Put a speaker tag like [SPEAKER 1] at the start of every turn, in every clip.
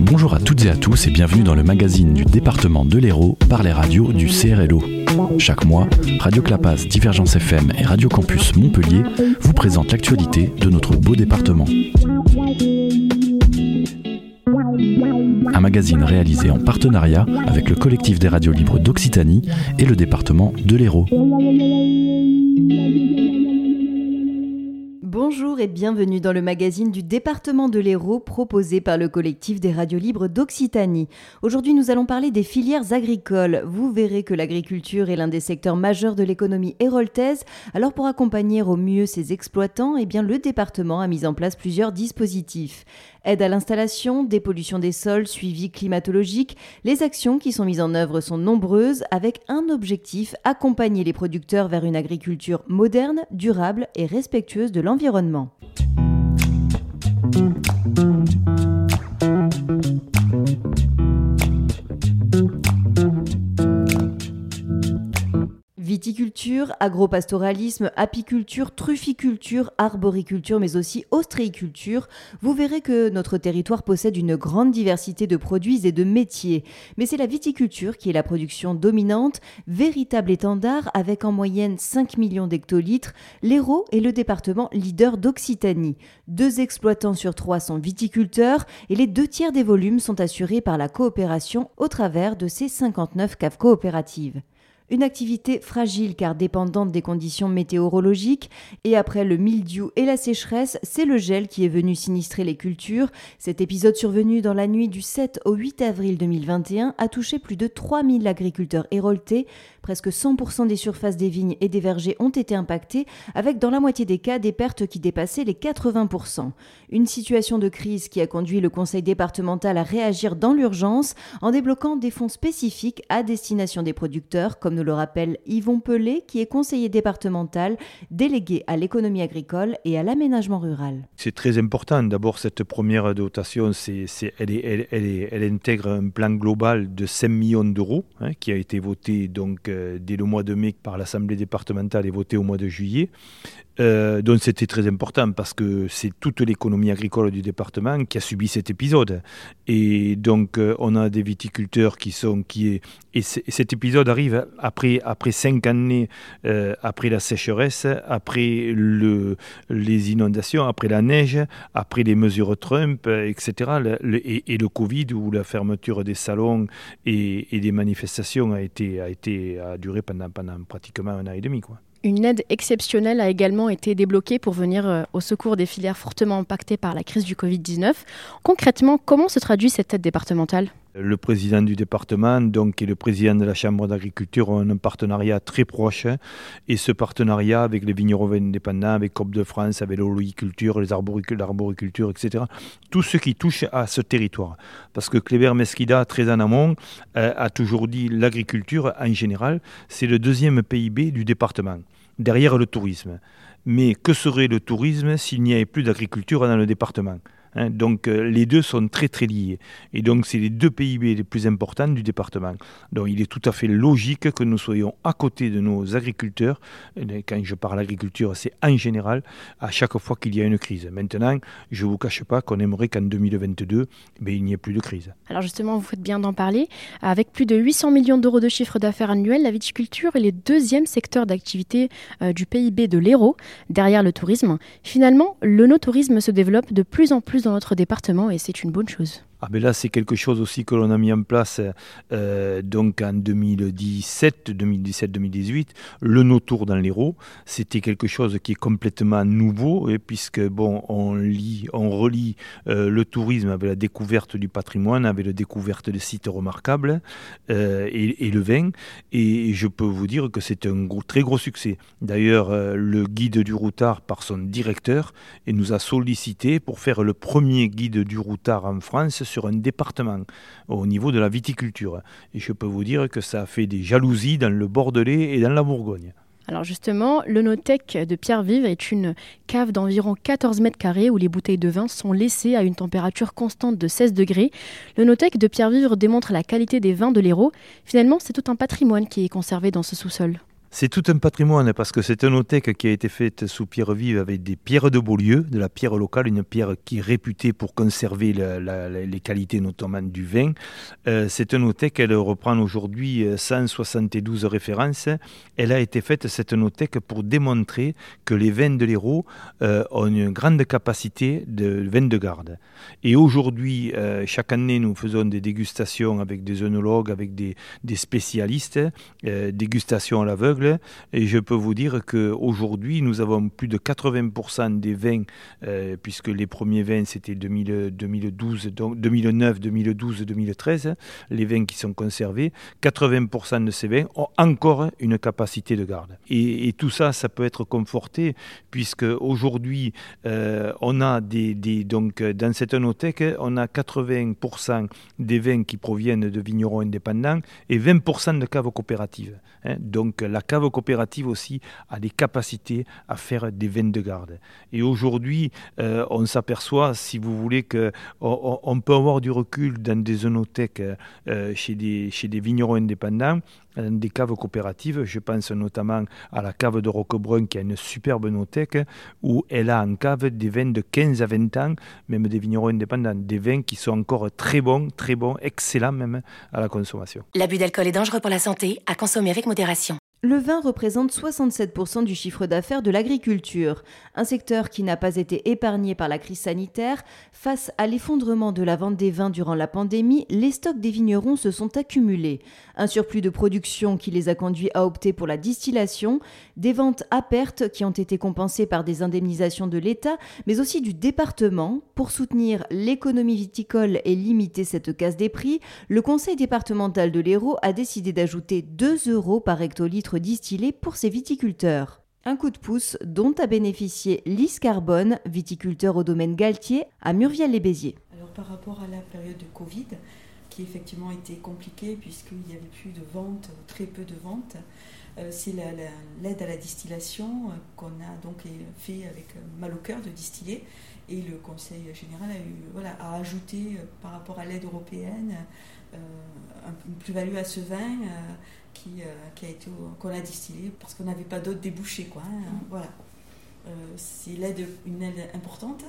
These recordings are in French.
[SPEAKER 1] Bonjour à toutes et à tous et bienvenue dans le magazine du département de l'Hérault par les radios du CRLO. Chaque mois, Radio Clapas, Divergence FM et Radio Campus Montpellier vous présentent l'actualité de notre beau département. Un magazine réalisé en partenariat avec le collectif des radios libres d'Occitanie et le département de l'Hérault.
[SPEAKER 2] Bonjour et bienvenue dans le magazine du département de l'Hérault proposé par le collectif des radios libres d'Occitanie. Aujourd'hui, nous allons parler des filières agricoles. Vous verrez que l'agriculture est l'un des secteurs majeurs de l'économie héroltaise. Alors pour accompagner au mieux ces exploitants, eh bien le département a mis en place plusieurs dispositifs. Aide à l'installation, dépollution des sols, suivi climatologique, les actions qui sont mises en œuvre sont nombreuses avec un objectif, accompagner les producteurs vers une agriculture moderne, durable et respectueuse de l'environnement. Viticulture, agropastoralisme, apiculture, trufficulture, arboriculture, mais aussi ostréiculture, vous verrez que notre territoire possède une grande diversité de produits et de métiers. Mais c'est la viticulture qui est la production dominante, véritable étendard avec en moyenne 5 millions d'hectolitres. L'Hérault est le département leader d'Occitanie. Deux exploitants sur trois sont viticulteurs et les deux tiers des volumes sont assurés par la coopération au travers de ces 59 caves coopératives. Une activité fragile car dépendante des conditions météorologiques et après le mildiou et la sécheresse, c'est le gel qui est venu sinistrer les cultures. Cet épisode survenu dans la nuit du 7 au 8 avril 2021 a touché plus de 3000 agriculteurs héroltés. Presque 100% des surfaces des vignes et des vergers ont été impactées avec dans la moitié des cas des pertes qui dépassaient les 80%. Une situation de crise qui a conduit le conseil départemental à réagir dans l'urgence en débloquant des fonds spécifiques à destination des producteurs comme nous le rappelle Yvon Pelé, qui est conseiller départemental, délégué à l'économie agricole et à l'aménagement rural.
[SPEAKER 3] C'est très important. D'abord, cette première dotation, elle, intègre un plan global de 5 millions d'euros hein, qui a été voté donc, euh, dès le mois de mai par l'Assemblée départementale et voté au mois de juillet. Euh, donc c'était très important parce que c'est toute l'économie agricole du département qui a subi cet épisode. Et donc euh, on a des viticulteurs qui sont qui et, cet épisode arrive après après cinq années euh, après la sécheresse, après le les inondations, après la neige, après les mesures Trump, etc. et, le Covid où la fermeture des salons et, et des manifestations a été a été a duré pendant pendant pratiquement un an et demi quoi.
[SPEAKER 4] Une aide exceptionnelle a également été débloquée pour venir euh, au secours des filières fortement impactées par la crise du Covid-19. Concrètement, comment se traduit cette aide départementale?
[SPEAKER 3] Le président du département donc, et le président de la Chambre d'agriculture ont un partenariat très proche. Et ce partenariat avec les vignerons indépendants, avec COP de France, avec l'oliculture, les l'arboriculture, etc. Tout ce qui touche à ce territoire. Parce que Kléber Mesquida, très en amont, euh, a toujours dit l'agriculture en général, c'est le deuxième PIB du département, derrière le tourisme. Mais que serait le tourisme s'il n'y avait plus d'agriculture dans le département? Hein, donc euh, les deux sont très très liés. Et donc c'est les deux PIB les plus importants du département. Donc il est tout à fait logique que nous soyons à côté de nos agriculteurs. Quand je parle agriculture, c'est en général à chaque fois qu'il y a une crise. Maintenant, je ne vous cache pas qu'on aimerait qu'en 2022, mais il n'y ait plus de crise.
[SPEAKER 4] Alors justement, vous faites bien d'en parler. Avec plus de 800 millions d'euros de chiffre d'affaires annuel, la viticulture est le deuxième secteur d'activité euh, du PIB de l'Hérault, derrière le tourisme. Finalement, le no-tourisme se développe de plus en plus dans notre département et c'est une bonne chose.
[SPEAKER 3] Ah ben là, c'est quelque chose aussi que l'on a mis en place euh, donc en 2017, 2017-2018, le no-tour dans l'Hérault. C'était quelque chose qui est complètement nouveau, et puisque bon, on lit, on relie euh, le tourisme avec la découverte du patrimoine, avec la découverte de sites remarquables euh, et, le vin. Et je peux vous dire que c'est un très gros succès. D'ailleurs, le guide du routard par son directeur et nous a sollicité pour faire le premier guide du routard en France sur un département au niveau de la viticulture. Et je peux vous dire que ça fait des jalousies dans le Bordelais et dans la Bourgogne.
[SPEAKER 4] Alors justement, Notec de Pierre-Vive est une cave d'environ 14 mètres carrés où les bouteilles de vin sont laissées à une température constante de 16 degrés. Notec de Pierre-Vive démontre la qualité des vins de l'Hérault. Finalement, c'est tout un patrimoine qui est conservé dans ce sous-sol.
[SPEAKER 3] C'est tout un patrimoine parce que c'est un othèque qui a été faite sous pierre vive avec des pierres de Beaulieu, de la pierre locale, une pierre qui est réputée pour conserver les qualités notamment du vin. Euh, c'est un othèque, elle reprend aujourd'hui 172 euh, références. Elle a été faite, cette othèque, pour démontrer que les vins de l'Hérault euh, ont une grande capacité de vin de garde. Et aujourd'hui, chaque année, nous faisons des dégustations avec des œnologues, avec des, des spécialistes, dégustations à l'aveugle et je peux vous dire qu'aujourd'hui, nous avons plus de 80% des vins, euh, puisque les premiers vins, c'était 2012, 2009, 2012, 2013, les vins qui sont conservés, 80% de ces vins ont encore une capacité de garde. Et, tout ça, ça peut être conforté, puisque aujourd'hui, euh, on a des, donc, dans cette onothèque, on a 80% des vins qui proviennent de vignerons indépendants et 20% de caves coopératives. Hein. Donc la cave coopérative aussi a des capacités à faire des vins de garde. Et aujourd'hui, euh, on s'aperçoit, si vous voulez, qu'on on peut avoir du recul dans des zoonothèques euh, chez, des, vignerons indépendants des caves coopératives. Je pense notamment à la cave de Roquebrun qui a une superbe nothèque où elle a en cave des vins de 15 à 20 ans, même des vignerons indépendants, des vins qui sont encore très bons, très bons, excellents même à la consommation.
[SPEAKER 5] L'abus d'alcool est dangereux pour la santé, à consommer avec modération.
[SPEAKER 2] Le vin représente 67% du chiffre d'affaires de l'agriculture, un secteur qui n'a pas été épargné par la crise sanitaire. Face à l'effondrement de la vente des vins durant la pandémie, les stocks des vignerons se sont accumulés. Un surplus de production qui les a conduits à opter pour la distillation, des ventes à perte qui ont été compensées par des indemnisations de l'État, mais aussi du département. Pour soutenir l'économie viticole et limiter cette casse des prix, le conseil départemental de l'Hérault a décidé d'ajouter 2 euros par hectolitre distillé pour ses viticulteurs. Un coup de pouce dont a bénéficié Lys Carbone, viticulteur au domaine Galtier à Murviel-les-Béziers.
[SPEAKER 6] Alors par rapport à la période de Covid, qui effectivement était compliquée puisqu'il n'y avait plus de ventes, très peu de ventes, euh, c'est l'aide à la distillation euh, qu'on a donc fait avec euh, mal au cœur de distiller et le Conseil général a, ajouté par rapport à l'aide européenne une plus-value à ce vin qui a été qu'on a distillé parce qu'on n'avait pas d'autres débouchés quoi. Hein, mm. Voilà. Euh, c'est l'aide, une aide importante.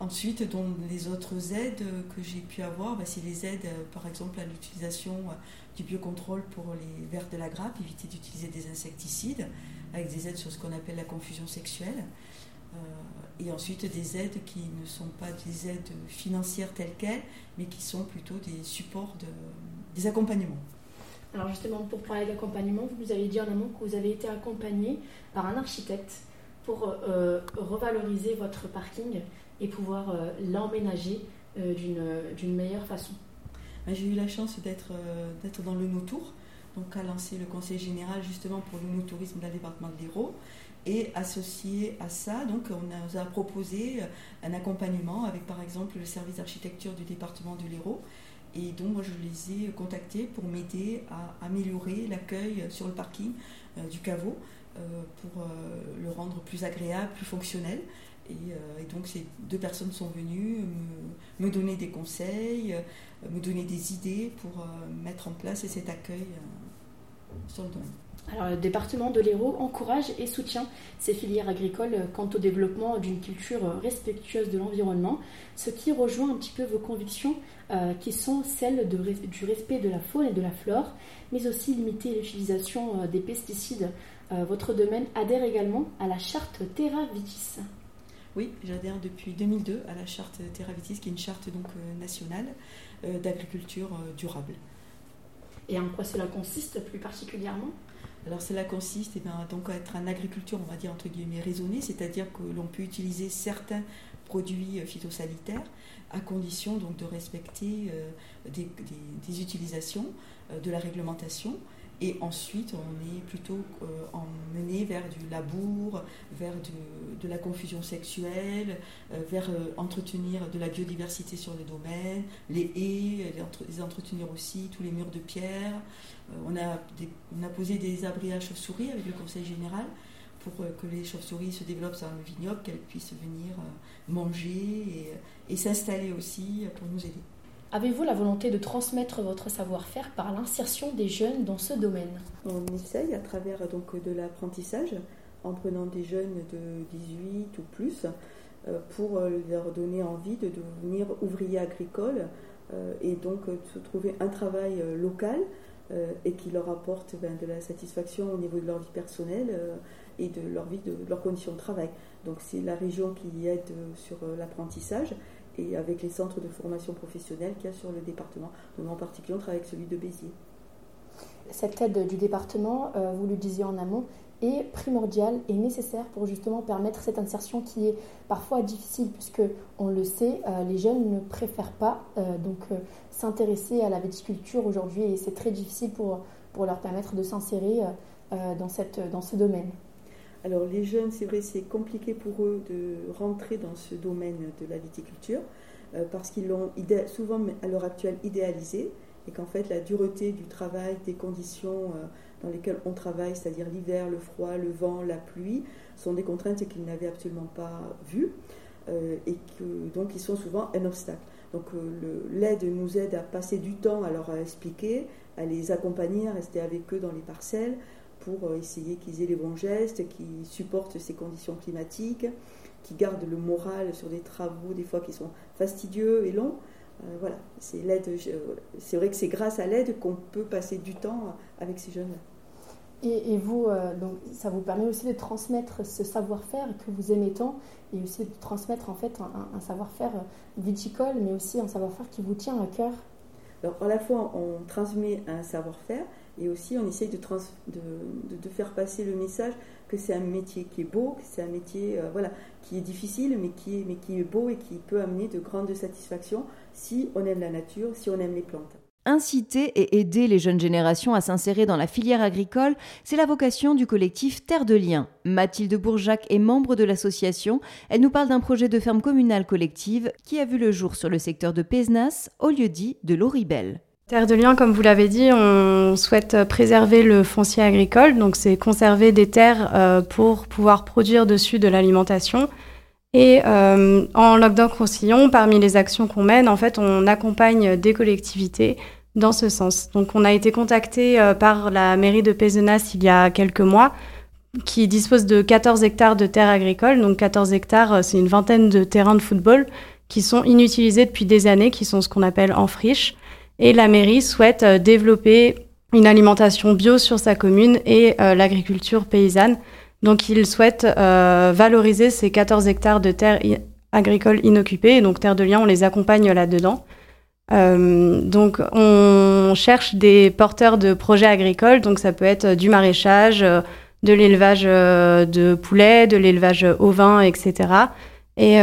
[SPEAKER 6] Ensuite, dans les autres aides que j'ai pu avoir, bah, c'est les aides, euh, par exemple, à l'utilisation du biocontrôle pour les vers de la grappe, éviter d'utiliser des insecticides, avec des aides sur ce qu'on appelle la confusion sexuelle. et ensuite, des aides qui ne sont pas des aides financières telles quelles, mais qui sont plutôt des supports, de, des accompagnements.
[SPEAKER 4] Alors justement, pour parler d'accompagnement, vous nous avez dit en amont que vous avez été accompagné par un architecte pour euh, revaloriser votre parking et pouvoir euh, l'emménager euh, d'une meilleure façon.
[SPEAKER 6] Ben, j'ai eu la chance d'être dans le No-Tour, donc à lancer le conseil général justement pour le no-tourisme dans le département de l'Hérault. Et associé à ça, on nous a proposé un accompagnement avec par exemple le service d'architecture du département de l'Hérault et donc, moi, je les ai contactés pour m'aider à améliorer l'accueil sur le parking euh, du caveau euh, pour euh, le rendre plus agréable, plus fonctionnel. Et, donc, ces deux personnes sont venues me, donner des conseils, me donner des idées pour mettre en place cet accueil sur le domaine.
[SPEAKER 4] Alors, le département de l'Hérault encourage et soutient ces filières agricoles quant au développement d'une culture respectueuse de l'environnement, ce qui rejoint un petit peu vos convictions euh, qui sont celles du respect de la faune et de la flore, mais aussi limiter l'utilisation euh, des pesticides. Euh, votre domaine adhère également à la charte Terra Vitis.
[SPEAKER 6] Oui, j'adhère depuis 2002 à la charte Terra Vitis, qui est une charte donc nationale d'agriculture durable.
[SPEAKER 4] Et en quoi cela consiste plus particulièrement?
[SPEAKER 6] Alors cela consiste eh bien, donc à être en agriculture, on va dire entre guillemets raisonnée, c'est-à-dire que l'on peut utiliser certains produits phytosanitaires à condition de respecter euh, des, utilisations euh, de la réglementation. Et ensuite, on est plutôt euh, emmené vers du labour, vers de la confusion sexuelle, vers entretenir de la biodiversité sur les domaines, les haies, les, entretenir aussi, tous les murs de pierre. on a posé des abris à chauves-souris avec le Conseil général pour que les chauves-souris se développent dans le vignoble, qu'elles puissent venir manger et, s'installer aussi pour nous aider.
[SPEAKER 4] Avez-vous la volonté de transmettre votre savoir-faire par l'insertion des jeunes dans ce domaine?
[SPEAKER 6] On essaye à travers donc, de l'apprentissage, en prenant des jeunes de 18 ou plus, euh, pour leur donner envie de devenir ouvriers agricoles euh, et donc de trouver un travail local et qui leur apporte ben, de la satisfaction au niveau de leur vie personnelle et de leur vie, de, leurs conditions de travail. Donc c'est la région qui aide sur l'apprentissage et avec les centres de formation professionnelle qu'il y a sur le département. Donc en particulier, on travaille avec celui de Béziers.
[SPEAKER 4] Cette aide du département, euh, vous le disiez en amont, est primordiale et nécessaire pour justement permettre cette insertion qui est parfois difficile puisque on le sait, euh, les jeunes ne préfèrent pas euh, donc s'intéresser à la viticulture aujourd'hui et c'est très difficile pour, pour leur permettre de s'insérer dans, dans ce domaine.
[SPEAKER 6] Alors les jeunes, c'est vrai, c'est compliqué pour eux de rentrer dans ce domaine de la viticulture euh, parce qu'ils l'ont souvent à l'heure actuelle idéalisé et qu'en fait la dureté du travail, des conditions euh, dans lesquelles on travaille, c'est-à-dire l'hiver, le froid, le vent, la pluie, sont des contraintes qu'ils n'avaient absolument pas vues euh, et que donc ils sont souvent un obstacle. Donc l'aide nous aide à passer du temps à leur expliquer, à les accompagner, à rester avec eux dans les parcelles, pour euh, essayer qu'ils aient les bons gestes, qu'ils supportent ces conditions climatiques, qu'ils gardent le moral sur des travaux des fois qui sont fastidieux et longs. Euh, voilà, c'est l'aide. C'est vrai que c'est grâce à l'aide qu'on peut passer du temps avec ces jeunes.
[SPEAKER 4] Et, vous, euh, donc, ça vous permet aussi de transmettre ce savoir-faire que vous aimez tant, et aussi de transmettre en fait un, savoir-faire viticole, mais aussi un savoir-faire qui vous tient à cœur.
[SPEAKER 6] Alors, à la fois, on transmet un savoir-faire, et aussi, on essaye de, faire passer le message que c'est un métier qui est beau, que c'est un métier euh, qui est difficile, mais qui est, mais qui est beau et qui peut amener de grandes satisfactions si on aime la nature, si on aime les plantes.
[SPEAKER 2] Inciter et aider les jeunes générations à s'insérer dans la filière agricole, c'est la vocation du collectif Terre de Liens. Mathilde Bourjac est membre de l'association. Elle nous parle d'un projet de ferme communale collective qui a vu le jour sur le secteur de Pézenas, au lieu dit de l'Oribel.
[SPEAKER 7] Terre de Liens, comme vous l'avez dit, on souhaite préserver le foncier agricole, donc c'est conserver des terres euh, pour pouvoir produire dessus de l'alimentation. Et euh, en Lockdown-Roussillon, parmi les actions qu'on mène, en fait, on accompagne des collectivités dans ce sens. Donc on a été contacté euh, par la mairie de Pézenas il y a quelques mois, qui dispose de 14 hectares de terres agricoles. Donc 14 hectares, c'est une vingtaine de terrains de football qui sont inutilisés depuis des années, qui sont ce qu'on appelle en friche. Et la mairie souhaite euh, développer une alimentation bio sur sa commune et euh, l'agriculture paysanne. Donc il souhaite euh, valoriser ces 14 hectares de terres agricoles inoccupées. Donc Terre de Liens, on les accompagne là-dedans. donc on cherche des porteurs de projets agricoles. Donc ça peut être du maraîchage, de l'élevage de poulets, de l'élevage ovin, etc. Et,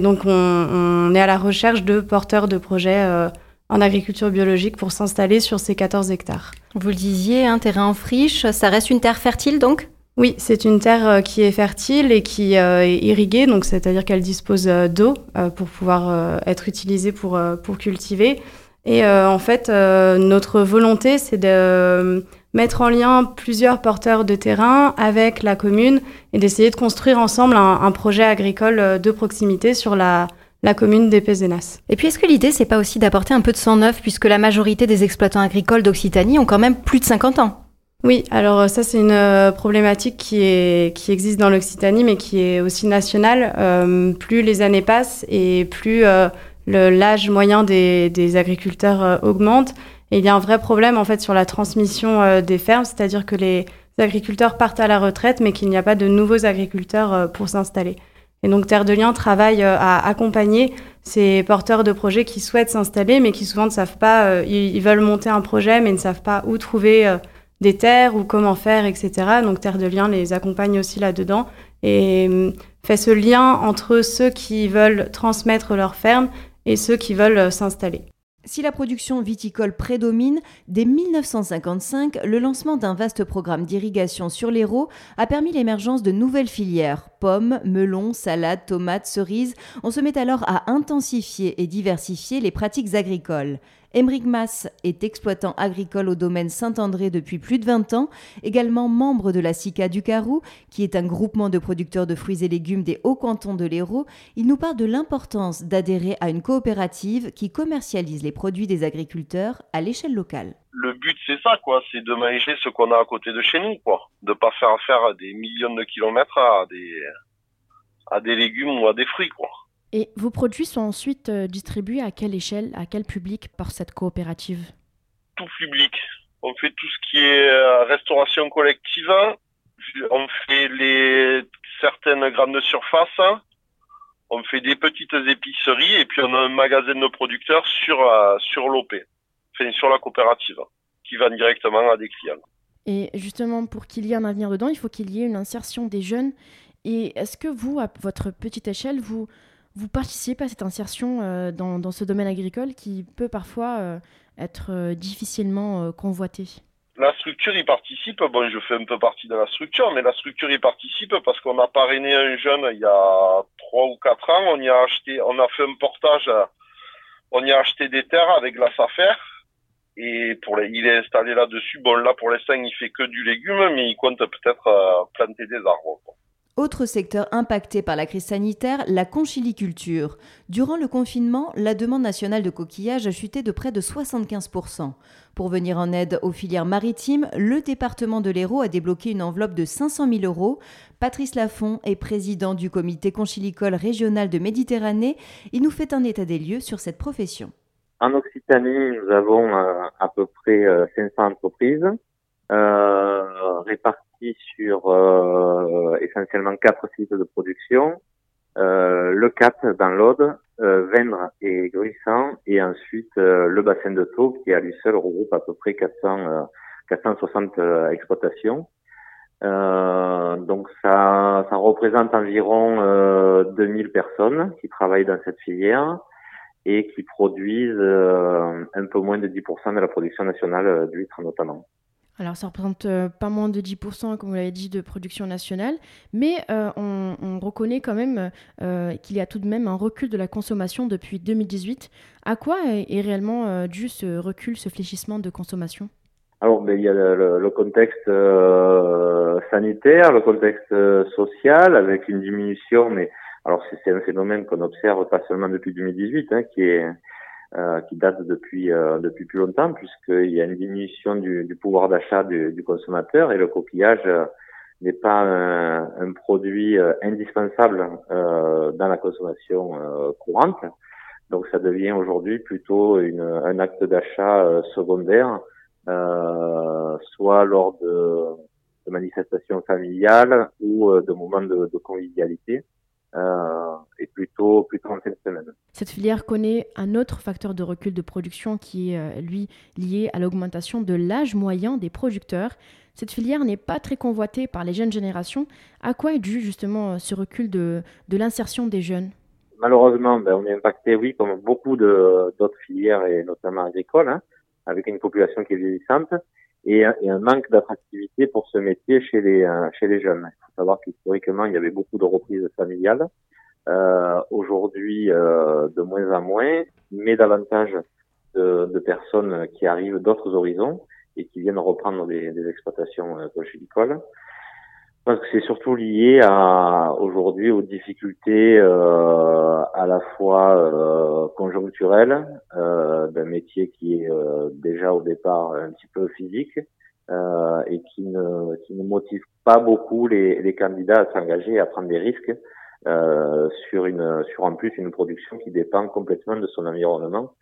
[SPEAKER 7] donc on, on, est à la recherche de porteurs de projets en agriculture biologique pour s'installer sur ces 14 hectares.
[SPEAKER 4] Vous le disiez, un terrain en friche, ça reste une terre fertile donc?
[SPEAKER 7] Oui, c'est une terre euh, qui est fertile et qui euh, est irriguée, donc c'est-à-dire qu'elle dispose euh, d'eau pour pouvoir être utilisée pour, pour cultiver. Et en fait, notre volonté, c'est de mettre en lien plusieurs porteurs de terrain avec la commune et d'essayer de construire ensemble un, un projet agricole de proximité sur la, la commune des Pézenas.
[SPEAKER 4] Et puis est-ce que l'idée c'est pas aussi d'apporter un peu de sang neuf puisque la majorité des exploitants agricoles d'Occitanie ont quand même plus de 50 ans?
[SPEAKER 7] Oui, alors euh, ça c'est une euh, problématique qui, est, qui existe dans l'Occitanie mais qui est aussi nationale. Euh, plus les années passent et plus l'âge moyen des, des agriculteurs augmente. Et il y a un vrai problème en fait sur la transmission des fermes, c'est-à-dire que les agriculteurs partent à la retraite mais qu'il n'y a pas de nouveaux agriculteurs pour s'installer. Et donc Terre de Liens travaille euh, à accompagner ces porteurs de projets qui souhaitent s'installer, mais qui souvent ne savent pas, euh, ils, veulent monter un projet, mais ne savent pas où trouver euh, des terres ou comment faire, etc. Donc Terre de Liens les accompagne aussi là-dedans et fait ce lien entre ceux qui veulent transmettre leur ferme et ceux qui veulent s'installer.
[SPEAKER 2] Si la production viticole prédomine, dès 1955, le lancement d'un vaste programme d'irrigation sur l'Hérault a permis l'émergence de nouvelles filières, pommes, melons, salades, tomates, cerises. On se met alors à intensifier et diversifier les pratiques agricoles. Émeric Mass est exploitant agricole au domaine Saint-André depuis plus de 20 ans, également membre de la SICA du Carou, qui est un groupement de producteurs de fruits et légumes des hauts cantons de l'Hérault. Il nous parle de l'importance d'adhérer à une coopérative qui commercialise les produits des agriculteurs à l'échelle locale.
[SPEAKER 8] Le but, c'est ça, quoi, c'est de manger ce qu'on a à côté de chez nous, quoi. De pas faire faire des millions de kilomètres à des, à des légumes ou à des fruits, quoi.
[SPEAKER 4] Et vos produits sont ensuite euh, distribués à quelle échelle, à quel public par cette coopérative?
[SPEAKER 8] Tout public. On fait tout ce qui est euh, restauration collective. On fait les certaines grandes surfaces. On fait des petites épiceries et puis on a un magasin de producteurs sur euh, sur l'OP, enfin, sur la coopérative, qui va directement à des clients.
[SPEAKER 4] Et justement, pour qu'il y ait un avenir dedans, il faut qu'il y ait une insertion des jeunes. Et est-ce que vous, à votre petite échelle, vous vous participez à cette insertion euh, dans, ce domaine agricole qui peut parfois euh, être euh, difficilement convoité?
[SPEAKER 8] La structure y participe. Bon, je fais un peu partie de la structure, mais la structure y participe parce qu'on a parrainé un jeune il y a trois ou quatre ans. On y a acheté, on a fait un portage, on y a acheté des terres avec la SAFER. Et pour il est installé là-dessus. Bon, là, pour l'instant, il fait que du légume, mais il compte peut-être planter des arbres.
[SPEAKER 2] Autre secteur impacté par la crise sanitaire, la conchiliculture. Durant le confinement, la demande nationale de coquillages a chuté de près de 75%. Pour venir en aide aux filières maritimes, le département de l'Hérault a débloqué une enveloppe de 500 000 euros. Patrice Lafont est président du comité conchilicole régional de Méditerranée. Il nous fait un état des lieux sur cette profession.
[SPEAKER 9] En Occitanie, nous avons euh, à peu près 500 euh, entreprises euh, réparties sur essentiellement quatre sites de production. Euh, le Cap dans l'Aude, euh, Vendre et Gruissant, et ensuite le bassin de Taux qui à lui seul regroupe à peu près 400, 460 exploitations. donc ça, ça représente environ 2000 personnes qui travaillent dans cette filière et qui produisent un peu moins de 10% de la production nationale d'huîtres notamment.
[SPEAKER 4] Alors ça représente euh, pas moins de 10%, comme vous l'avez dit, de production nationale, mais euh, on, reconnaît quand même euh, qu'il y a tout de même un recul de la consommation depuis 2018. À quoi est, réellement dû ce recul, ce fléchissement de consommation?
[SPEAKER 9] Alors, ben, il y a le, contexte sanitaire, le contexte social, avec une diminution, mais alors c'est un phénomène qu'on observe pas seulement depuis 2018, hein, qui est qui date depuis euh, depuis plus longtemps puisqu'il y a une diminution du, du pouvoir d'achat du, du, consommateur et le coquillage euh, n'est pas un, un, produit indispensable dans la consommation courante. Donc ça devient aujourd'hui plutôt une, un acte d'achat secondaire, soit lors de, de, manifestations familiales ou de moments de, de convivialité. Euh, et plutôt, plutôt en fin de semaine.
[SPEAKER 4] Cette filière connaît un autre facteur de recul de production qui est, euh, lui, lié à l'augmentation de l'âge moyen des producteurs. Cette filière n'est pas très convoitée par les jeunes générations. À quoi est dû justement ce recul de, de l'insertion des jeunes?
[SPEAKER 9] Malheureusement, ben, on est impacté, oui, comme beaucoup d'autres filières, et notamment agricoles, hein, avec une population qui est vieillissante et, et un manque d'attractivité pour ce métier chez les, euh, chez les jeunes. Il faut savoir qu'historiquement, il y avait beaucoup de reprises familiales. Euh, Aujourd'hui, euh, de moins en moins, mais davantage de, de personnes qui arrivent d'autres horizons et qui viennent reprendre des, des exploitations euh, pense que c'est surtout lié à aujourd'hui aux difficultés euh, à la fois euh, conjoncturelles euh, d'un métier qui est euh, déjà au départ un petit peu physique euh, et qui ne, qui ne motive pas beaucoup les, les candidats à s'engager à prendre des risques euh, sur une sur en plus une production qui dépend complètement de son environnement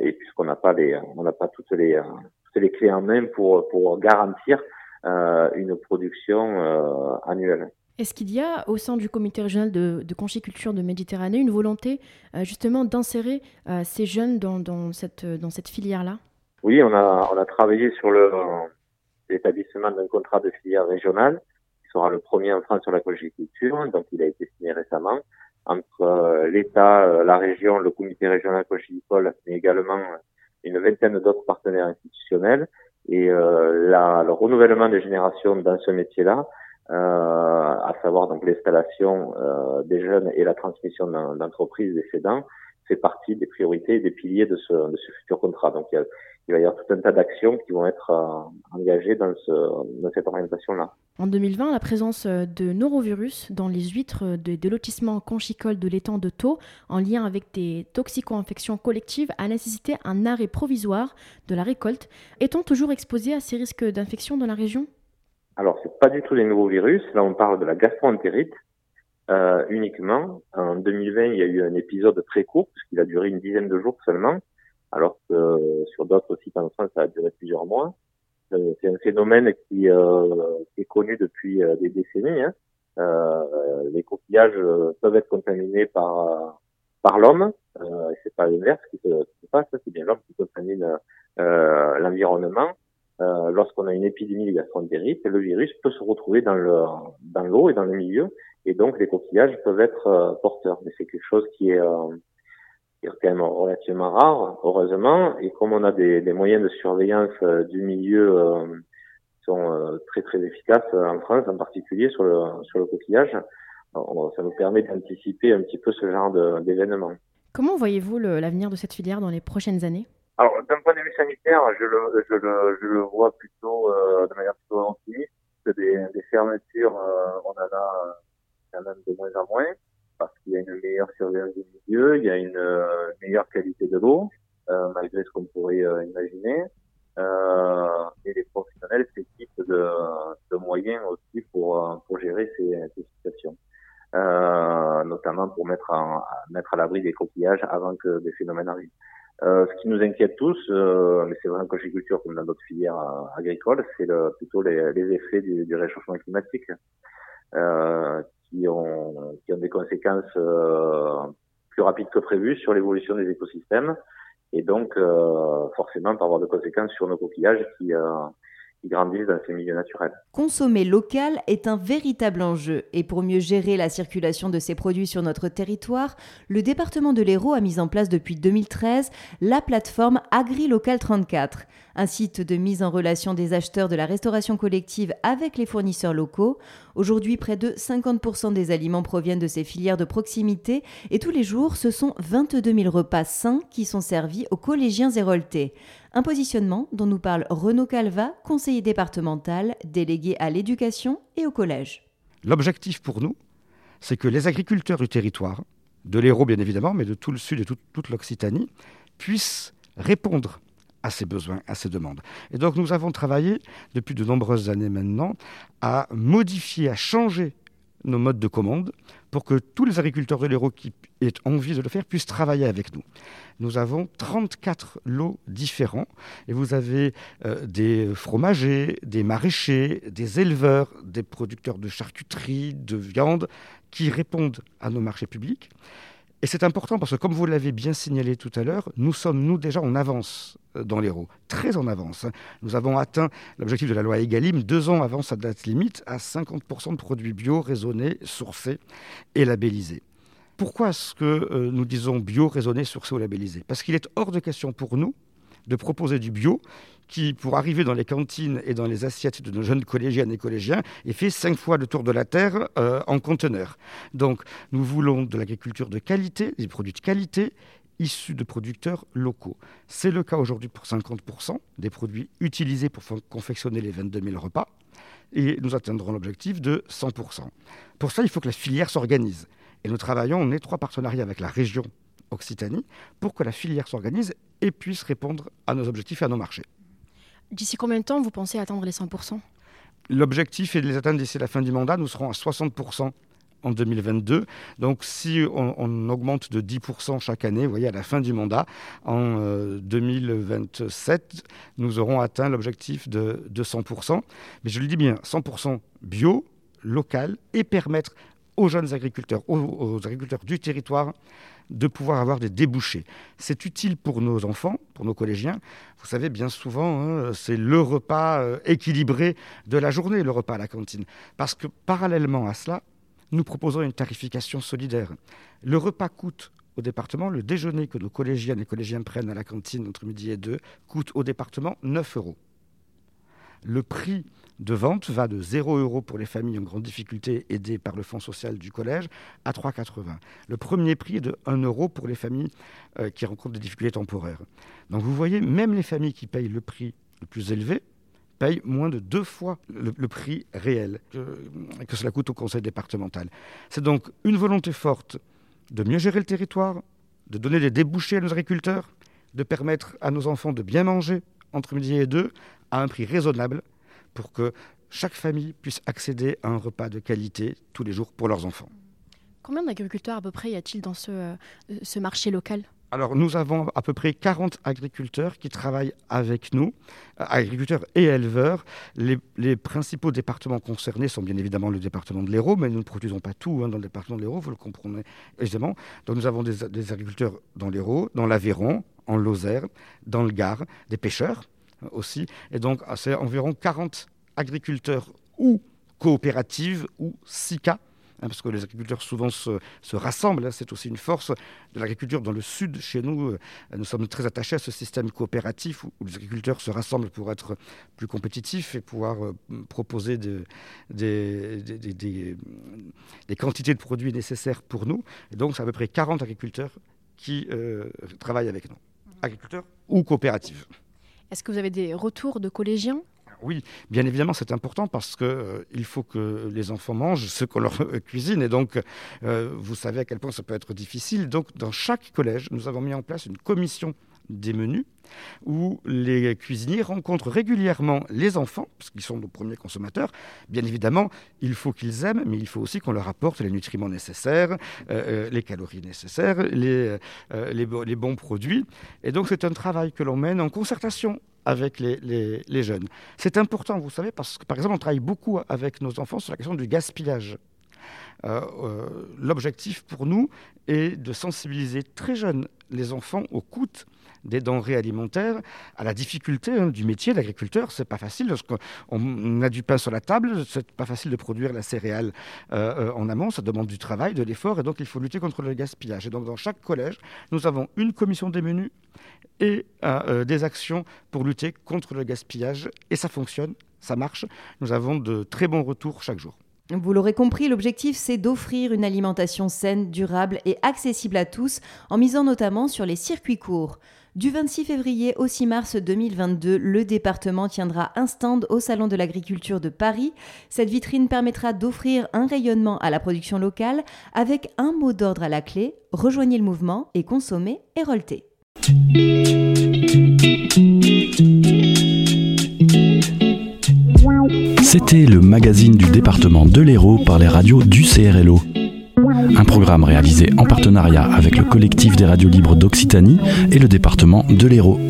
[SPEAKER 9] et puisqu'on n'a pas les on n'a pas toutes les toutes les clés en main pour pour garantir une production euh, annuelle.
[SPEAKER 4] Est-ce qu'il y a au sein du comité régional de, de conchiculture de Méditerranée une volonté euh, justement d'insérer ces jeunes dans, dans cette, dans cette filière-là?
[SPEAKER 9] Oui, on a, on a travaillé sur l'établissement d'un contrat de filière régionale qui sera le premier en France sur la conchiculture. Donc, il a été signé récemment entre l'État, la région, le comité régional conchilicole, mais également une vingtaine d'autres partenaires institutionnels. Et euh, la, le renouvellement des générations dans ce métier-là à savoir donc l'installation des jeunes et la transmission d'entreprises des cédants, fait partie des priorités et des piliers de ce, futur contrat. Il, va y avoir tout un tas d'actions qui vont être euh, engagées dans, ce, dans cette orientation-là.
[SPEAKER 4] En 2020, la présence de norovirus dans les huîtres des de lotissements conchicoles de l'étang de Thau, en lien avec des toxico-infections collectives, a nécessité un arrêt provisoire de la récolte. Est-on toujours exposé à ces risques d'infection dans la région?
[SPEAKER 9] Alors, c'est pas du tout les nouveaux virus. Là, on parle de la gastroentérite, euh, uniquement. En 2020, il y a eu un épisode très court, puisqu'il a duré une dizaine de jours seulement, alors que euh, sur d'autres sites en France, ça a duré plusieurs mois. Euh, c'est un phénomène qui, est connu depuis des décennies. Hein. les coquillages peuvent être contaminés par par l'homme, euh, c'est pas l'inverse qui se, passe, c'est bien l'homme qui contamine l'environnement. Euh, lorsqu'on a une épidémie de gastroentérite, le virus peut se retrouver dans le dans l'eau et dans le milieu, et donc les coquillages peuvent être euh, porteurs. Mais c'est quelque chose qui est, euh, qui est, quand même relativement rare, heureusement. Et comme on a des, des moyens de surveillance du milieu qui sont très très efficaces en France, en particulier sur le sur le coquillage, ça nous permet d'anticiper un petit peu ce genre d'événements.
[SPEAKER 4] Comment voyez-vous l'avenir de cette filière dans les prochaines années?
[SPEAKER 9] Alors, d'un point de vue sanitaire, je le, je le, je le vois plutôt euh, de manière plutôt optimiste. Que des, des fermetures, euh, on en a euh, quand même de moins en moins, parce qu'il y a une meilleure surveillance du milieu, il y a une euh, meilleure qualité de l'eau, malgré ce qu'on pourrait imaginer. et les professionnels s'équipent de, de moyens aussi pour, pour gérer ces, ces situations. notamment pour mettre, en, mettre à l'abri des coquillages avant que des phénomènes arrivent. Euh, ce qui nous inquiète tous, euh, mais c'est vrai en cochiculture comme dans d'autres filières euh, agricoles, c'est le, plutôt les, les effets du, du, réchauffement climatique euh, qui, ont, qui ont des conséquences euh, plus rapides que prévues sur l'évolution des écosystèmes. Et donc forcément par avoir de conséquences sur nos coquillages qui, qui grandissent dans ces milieux naturels.
[SPEAKER 2] Consommer local est un véritable enjeu et pour mieux gérer la circulation de ces produits sur notre territoire, le département de l'Hérault a mis en place depuis 2013 la plateforme AgriLocal 34, un site de mise en relation des acheteurs de la restauration collective avec les fournisseurs locaux. Aujourd'hui, près de 50% des aliments proviennent de ces filières de proximité et tous les jours, ce sont 22 000 repas sains qui sont servis aux collégiens héroltais. Un positionnement dont nous parle Renaud Calva, conseiller départemental, délégué à l'éducation et au collège.
[SPEAKER 10] L'objectif pour nous, c'est que les agriculteurs du territoire, de l'Hérault bien évidemment, mais de tout le sud et toute l'Occitanie, puissent répondre à ces besoins, à ces demandes. Et donc nous avons travaillé depuis de nombreuses années maintenant à modifier, à changer nos modes de commande pour que tous les agriculteurs de l'Hérault qui aient envie de le faire puissent travailler avec nous. Nous avons 34 lots différents et vous avez euh, des fromagers, des maraîchers, des éleveurs, des producteurs de charcuterie, de viande qui répondent à nos marchés publics. Et c'est important parce que, comme vous l'avez bien signalé tout à l'heure, nous sommes, nous, déjà en avance euh, dans l'Hérault, très en avance. Nous avons atteint l'objectif de la loi Egalim deux ans avant sa date limite à 50% de produits bio, raisonnés, sourcés et labellisés. Pourquoi est-ce que euh, nous disons bio, raisonné, sourcé ou labellisé Parce qu'il est hors de question pour nous de proposer du bio qui, pour arriver dans les cantines et dans les assiettes de nos jeunes collégiennes et collégiens, est fait cinq fois le tour de la Terre euh, en conteneur. Donc, nous voulons de l'agriculture de qualité, des produits de qualité issus de producteurs locaux. C'est le cas aujourd'hui pour 50% des produits utilisés pour confectionner les 22 000 repas. Et nous atteindrons l'objectif de 100%. Pour ça, il faut que la filière s'organise. Et nous travaillons en étroit partenariat avec la région Occitanie pour que la filière s'organise et puisse répondre à nos objectifs et à nos marchés.
[SPEAKER 4] D'ici combien de temps vous pensez atteindre les 100%
[SPEAKER 10] L'objectif est de les atteindre d'ici la fin du mandat. Nous serons à 60% en 2022. Donc si on, augmente de 10% chaque année, vous voyez, à la fin du mandat, en 2027, euh, nous aurons atteint l'objectif de, 100%. Mais je le dis bien, 100% bio, local, et permettre aux jeunes agriculteurs, aux agriculteurs du territoire, de pouvoir avoir des débouchés. C'est utile pour nos enfants, pour nos collégiens. Vous savez, bien souvent, hein, c'est le repas euh, équilibré de la journée, le repas à la cantine. Parce que parallèlement à cela, nous proposons une tarification solidaire. Le repas coûte au département, le déjeuner que nos collégiennes et collégiens prennent à la cantine entre midi et deux coûte au département 9 euros. Le prix de vente va de 0 euros pour les familles en grande difficulté aidées par le fonds social du collège à 3,80. Le premier prix est de 1 euro pour les familles euh, qui rencontrent des difficultés temporaires. Donc vous voyez, même les familles qui payent le prix le plus élevé payent moins de deux fois le, prix réel que, que cela coûte au conseil départemental. C'est donc une volonté forte de mieux gérer le territoire, de donner des débouchés à nos agriculteurs, de permettre à nos enfants de bien manger entre midi et deux à un prix raisonnable pour que chaque famille puisse accéder à un repas de qualité tous les jours pour leurs enfants.
[SPEAKER 4] Combien d'agriculteurs à peu près y a-t-il dans ce, euh, ce marché local?
[SPEAKER 10] Alors, nous avons à peu près 40 agriculteurs qui travaillent avec nous, euh, agriculteurs et éleveurs. Les, principaux départements concernés sont bien évidemment le département de l'Hérault, mais nous ne produisons pas tout hein, dans le département de l'Hérault, vous le comprenez aisément. Donc, nous avons des, des agriculteurs dans l'Hérault, dans l'Aveyron, en Lozère, dans le Gard, des pêcheurs aussi. Et donc, ah, c'est environ 40 agriculteurs ou coopératives ou SICA, hein, parce que les agriculteurs souvent se, rassemblent. Hein. c'est aussi une force de l'agriculture dans le sud. Chez nous, euh, nous sommes très attachés à ce système coopératif où, les agriculteurs se rassemblent pour être plus compétitifs et pouvoir euh, proposer des, quantités de produits nécessaires pour nous. Et donc, c'est à peu près 40 agriculteurs qui euh, travaillent avec nous, agriculteurs ou coopératives.
[SPEAKER 4] Est-ce que vous avez des retours de collégiens?
[SPEAKER 10] Oui, bien évidemment, c'est important parce qu'il euh, faut que les enfants mangent ce qu'on leur euh, cuisine. Et donc, euh, vous savez à quel point ça peut être difficile. Donc, dans chaque collège, nous avons mis en place une commission des menus où les cuisiniers rencontrent régulièrement les enfants, parce qu'ils sont nos premiers consommateurs. Bien évidemment, il faut qu'ils aiment, mais il faut aussi qu'on leur apporte les nutriments nécessaires, euh, euh, les calories nécessaires, les, euh, les, bons produits. Et donc c'est un travail que l'on mène en concertation avec les, les jeunes. C'est important, vous savez, parce que par exemple, on travaille beaucoup avec nos enfants sur la question du gaspillage. L'objectif pour nous est de sensibiliser très jeunes les enfants au coût des denrées alimentaires, à la difficulté hein, du métier d'agriculteur. C'est pas facile lorsqu'on a du pain sur la table, c'est pas facile de produire la céréale euh, euh, en amont. Ça demande du travail, de l'effort, et donc il faut lutter contre le gaspillage. Et donc dans chaque collège, nous avons une commission des menus et euh, des actions pour lutter contre le gaspillage, et ça fonctionne, ça marche. Nous avons de très bons retours chaque jour.
[SPEAKER 2] Vous l'aurez compris, l'objectif c'est d'offrir une alimentation saine, durable et accessible à tous, en misant notamment sur les circuits courts. Du 26 février au 6 mars 2022, le département tiendra un stand au Salon de l'agriculture de Paris. Cette vitrine permettra d'offrir un rayonnement à la production locale avec un mot d'ordre à la clé rejoignez le mouvement et consommez Hérolté.
[SPEAKER 1] C'était le magazine du département de l'Hérault par les radios du CRLO. Un programme réalisé en partenariat avec le collectif des radios libres d'Occitanie et le département de l'Hérault.